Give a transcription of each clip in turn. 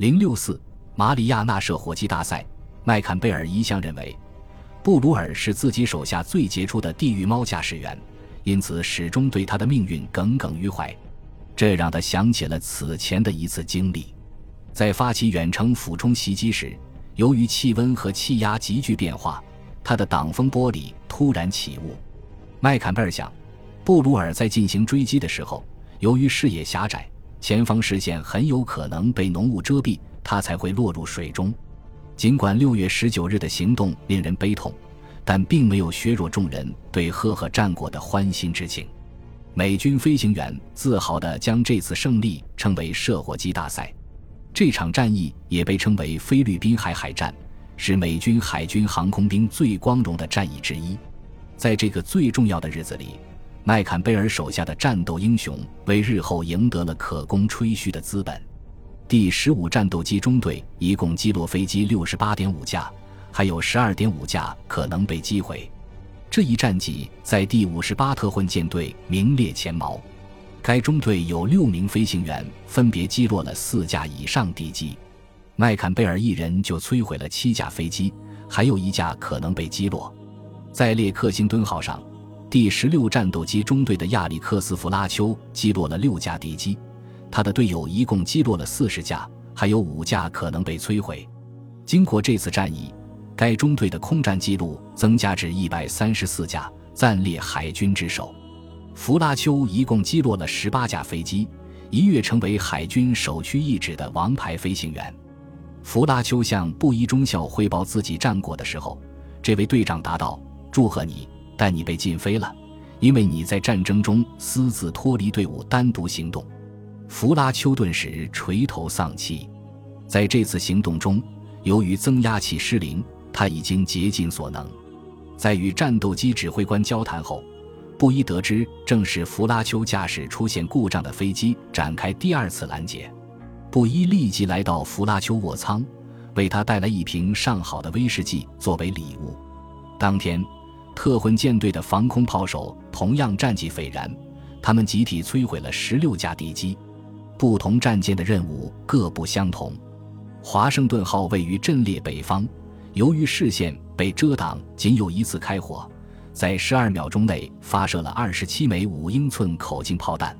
零六四马里亚纳射火机大赛，麦坎贝尔一向认为，布鲁尔是自己手下最杰出的地狱猫驾驶员，因此始终对他的命运耿耿于怀。这让他想起了此前的一次经历，在发起远程俯冲袭击时，由于气温和气压急剧变化，他的挡风玻璃突然起雾。麦坎贝尔想，布鲁尔在进行追击的时候，由于视野狭窄，前方视线很有可能被浓雾遮蔽，他才会落入水中。尽管六月十九日的行动令人悲痛，但并没有削弱众人对赫赫战果的欢欣之情。美军飞行员自豪地将这次胜利称为“射火机大赛”。这场战役也被称为菲律宾海海战，是美军海军航空兵最光荣的战役之一。在这个最重要的日子里，麦坎贝尔手下的战斗英雄为日后赢得了可供吹嘘的资本。第十五战斗机中队一共击落飞机六十八点五架，还有十二点五架可能被击毁。这一战绩在第五十八特混舰队名列前茅。该中队有六名飞行员分别击落了四架以上敌机，麦坎贝尔一人就摧毁了七架飞机，还有一架可能被击落。在列克星敦号上，第十六战斗机中队的亚历克斯·弗拉丘击落了六架敌机，他的队友一共击落了四十架，还有五架可能被摧毁。经过这次战役，该中队的空战记录增加至一百三十四架，暂列海军之首。弗拉丘一共击落了十八架飞机，一跃成为海军首屈一指的王牌飞行员。弗拉丘向布伊中校汇报自己战果的时候，这位队长答道。祝贺你，但你被禁飞了，因为你在战争中私自脱离队伍单独行动。弗拉丘顿时垂头丧气。在这次行动中，由于增压器失灵，他已经竭尽所能。在与战斗机指挥官交谈后，布伊得知正是弗拉丘驾驶出现故障的飞机展开第二次拦截。布伊立即来到弗拉丘卧舱，为他带来一瓶上好的威士忌作为礼物。当天。特混舰队的防空炮手同样战绩斐然，他们集体摧毁了十六架敌机。不同战舰的任务各不相同。华盛顿号位于阵列北方，由于视线被遮挡，仅有一次开火，在十二秒钟内发射了二十七枚五英寸口径炮弹。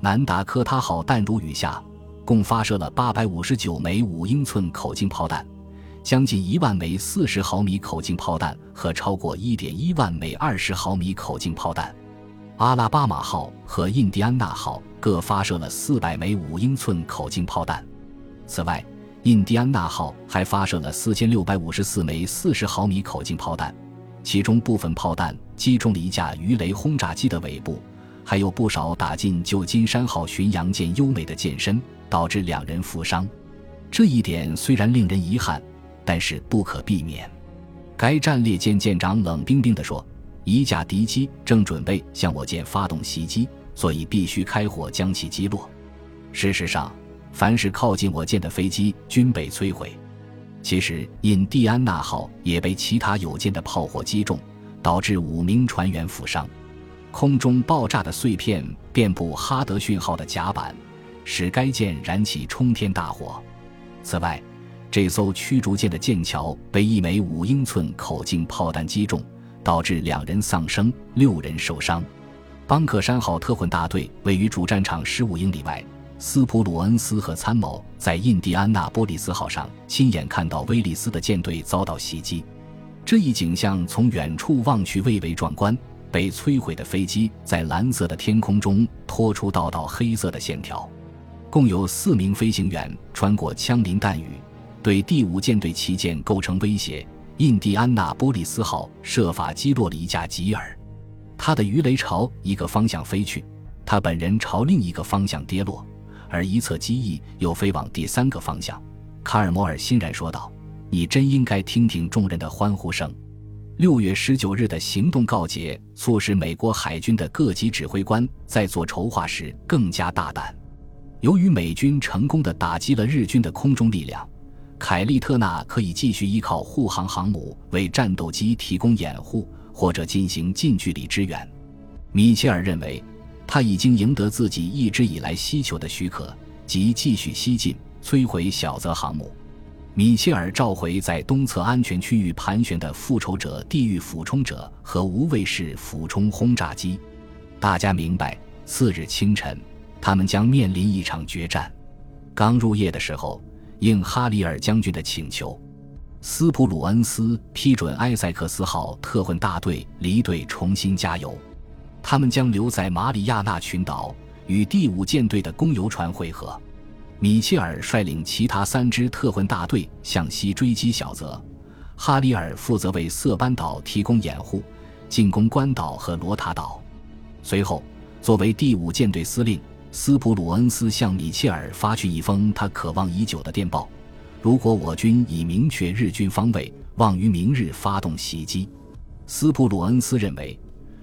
南达科他号弹如雨下，共发射了八百五十九枚五英寸口径炮弹。将近一万枚四十毫米口径炮弹和超过一点一万枚二十毫米口径炮弹，阿拉巴马号和印第安纳号各发射了四百枚五英寸口径炮弹。此外，印第安纳号还发射了四千六百五十四枚四十毫米口径炮弹，其中部分炮弹击中了一架鱼雷轰炸机的尾部，还有不少打进旧金山号巡洋舰优美的舰身，导致两人负伤。这一点虽然令人遗憾。但是不可避免，该战列舰舰长冷冰冰地说：“一架敌机正准备向我舰发动袭击，所以必须开火将其击落。事实上，凡是靠近我舰的飞机均被摧毁。其实，印第安纳号也被其他友舰的炮火击中，导致五名船员负伤。空中爆炸的碎片遍布哈德逊号的甲板，使该舰燃起冲天大火。此外，这艘驱逐舰的舰桥被一枚五英寸口径炮弹击中，导致两人丧生，六人受伤。邦克山号特混大队位于主战场十五英里外。斯普鲁恩斯和参谋在印第安纳波利斯号上亲眼看到威利斯的舰队遭到袭击，这一景象从远处望去蔚为壮观。被摧毁的飞机在蓝色的天空中拖出道道黑色的线条，共有四名飞行员穿过枪林弹雨。对第五舰队旗舰构成威胁。印第安纳波利斯号设法击落了一架吉尔，他的鱼雷朝一个方向飞去，他本人朝另一个方向跌落，而一侧机翼又飞往第三个方向。卡尔摩尔欣然说道：“你真应该听听众人的欢呼声。”六月十九日的行动告捷，促使美国海军的各级指挥官在做筹划时更加大胆。由于美军成功的打击了日军的空中力量。凯利特纳可以继续依靠护航航母为战斗机提供掩护，或者进行近距离支援。米切尔认为，他已经赢得自己一直以来希求的许可，即继续西进，摧毁小泽航母。米切尔召回在东侧安全区域盘旋的复仇者地狱俯冲者和无畏式俯冲轰炸机。大家明白，次日清晨，他们将面临一场决战。刚入夜的时候，应哈里尔将军的请求，斯普鲁恩斯批准埃塞克斯号特混大队离队重新加油。他们将留在马里亚纳群岛与第五舰队的公油船会合。米切尔率领其他三支特混大队向西追击小泽，哈里尔负责为塞班岛提供掩护，进攻关岛和罗塔岛。随后，作为第五舰队司令，斯普鲁恩斯向米切尔发去一封他渴望已久的电报：如果我军已明确日军方位，望于明日发动袭击。斯普鲁恩斯认为，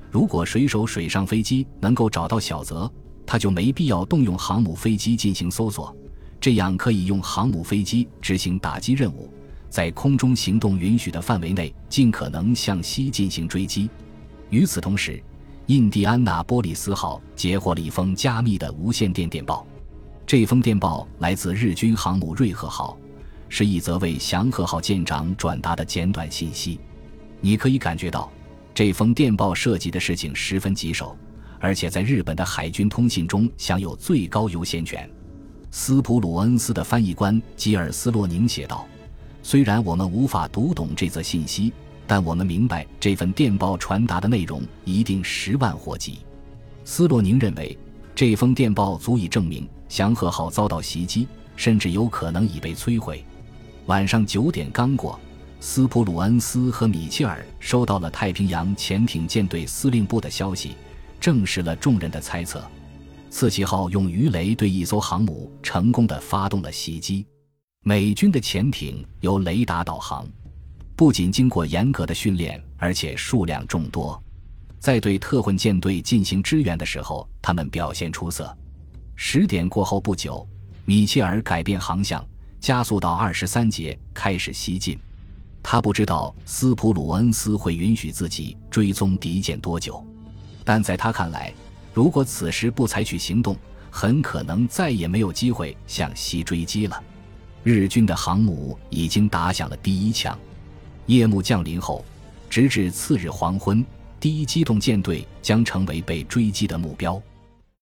如果水手水上飞机能够找到小泽，他就没必要动用航母飞机进行搜索。这样可以用航母飞机执行打击任务，在空中行动允许的范围内，尽可能向西进行追击。与此同时，印第安纳波利斯号截获了一封加密的无线电电报。这封电报来自日军航母瑞鹤号，是一则为祥和号舰长转达的简短信息。你可以感觉到，这封电报涉及的事情十分棘手，而且在日本的海军通信中享有最高优先权。斯普鲁恩斯的翻译官吉尔斯洛宁写道：“虽然我们无法读懂这则信息，但我们明白这份电报传达的内容一定十万火急。”斯洛宁认为，这封电报足以证明祥和号遭到袭击，甚至有可能已被摧毁。晚上九点刚过，斯普鲁恩斯和米切尔收到了太平洋潜艇舰队司令部的消息，证实了众人的猜测。刺旗号用鱼雷对一艘航母成功的发动了袭击。美军的潜艇由雷达导航，不仅经过严格的训练，而且数量众多。在对特混舰队进行支援的时候，他们表现出色。十点过后不久，米切尔改变航向，加速到二十三节，开始西进。他不知道斯普鲁恩斯会允许自己追踪敌舰多久，但在他看来。如果此时不采取行动，很可能再也没有机会向西追击了。日军的航母已经打响了第一枪。夜幕降临后，直至次日黄昏，第一机动舰队将成为被追击的目标。